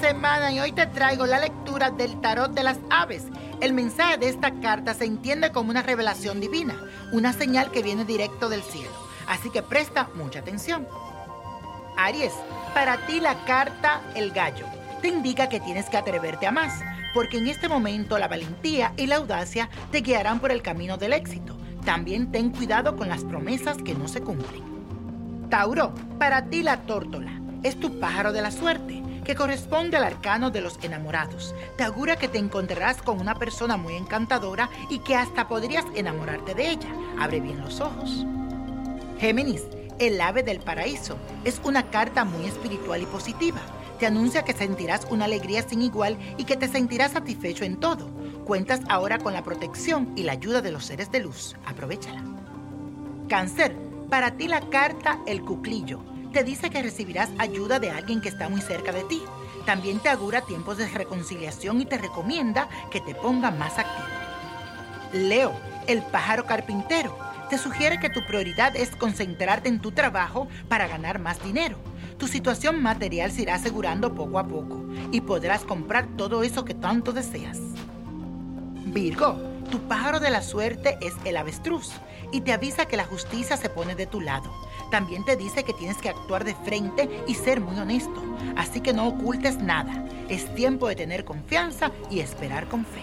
semana y hoy te traigo la lectura del tarot de las aves. El mensaje de esta carta se entiende como una revelación divina, una señal que viene directo del cielo. Así que presta mucha atención. Aries, para ti la carta El gallo te indica que tienes que atreverte a más, porque en este momento la valentía y la audacia te guiarán por el camino del éxito. También ten cuidado con las promesas que no se cumplen. Tauro, para ti la tórtola es tu pájaro de la suerte, que corresponde al arcano de los enamorados. Te augura que te encontrarás con una persona muy encantadora y que hasta podrías enamorarte de ella. Abre bien los ojos. Géminis, el ave del paraíso, es una carta muy espiritual y positiva. Te anuncia que sentirás una alegría sin igual y que te sentirás satisfecho en todo. Cuentas ahora con la protección y la ayuda de los seres de luz. Aprovechala. Cáncer, para ti la carta El Cuclillo te dice que recibirás ayuda de alguien que está muy cerca de ti. También te augura tiempos de reconciliación y te recomienda que te ponga más activo. Leo, el pájaro carpintero, te sugiere que tu prioridad es concentrarte en tu trabajo para ganar más dinero. Tu situación material se irá asegurando poco a poco y podrás comprar todo eso que tanto deseas. Virgo, tu pájaro de la suerte es el avestruz y te avisa que la justicia se pone de tu lado. También te dice que tienes que actuar de frente y ser muy honesto, así que no ocultes nada. Es tiempo de tener confianza y esperar con fe.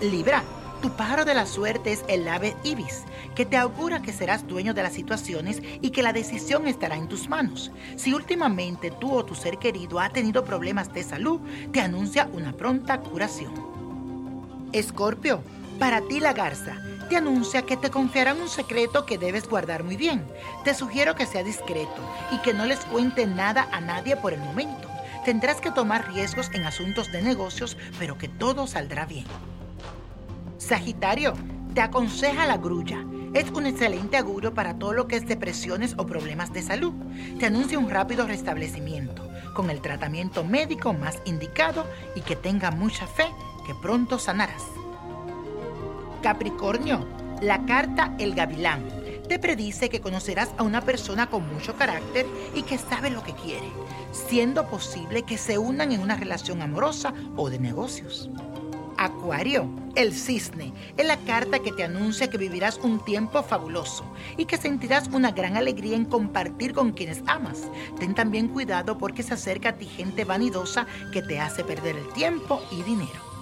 Libra, tu pájaro de la suerte es el ave ibis, que te augura que serás dueño de las situaciones y que la decisión estará en tus manos. Si últimamente tú o tu ser querido ha tenido problemas de salud, te anuncia una pronta curación. Escorpio, para ti la garza te anuncia que te confiarán un secreto que debes guardar muy bien. Te sugiero que sea discreto y que no les cuente nada a nadie por el momento. Tendrás que tomar riesgos en asuntos de negocios, pero que todo saldrá bien. Sagitario, te aconseja la grulla. Es un excelente augurio para todo lo que es depresiones o problemas de salud. Te anuncia un rápido restablecimiento, con el tratamiento médico más indicado y que tenga mucha fe que pronto sanarás. Capricornio, la carta El Gavilán te predice que conocerás a una persona con mucho carácter y que sabe lo que quiere, siendo posible que se unan en una relación amorosa o de negocios. Acuario, el cisne, es la carta que te anuncia que vivirás un tiempo fabuloso y que sentirás una gran alegría en compartir con quienes amas. Ten también cuidado porque se acerca a ti gente vanidosa que te hace perder el tiempo y dinero.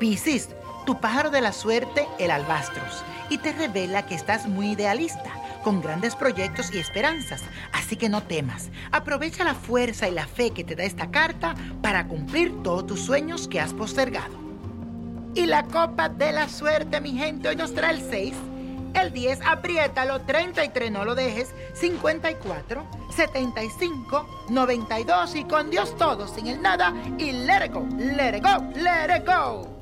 Piscis, tu pájaro de la suerte, el albastros, y te revela que estás muy idealista, con grandes proyectos y esperanzas. Así que no temas. Aprovecha la fuerza y la fe que te da esta carta para cumplir todos tus sueños que has postergado. Y la copa de la suerte, mi gente, hoy nos trae el 6, el 10, apriétalo, 33, no lo dejes, 54, 75, 92 y con Dios todo, sin el nada y let it go, let it go, let it go.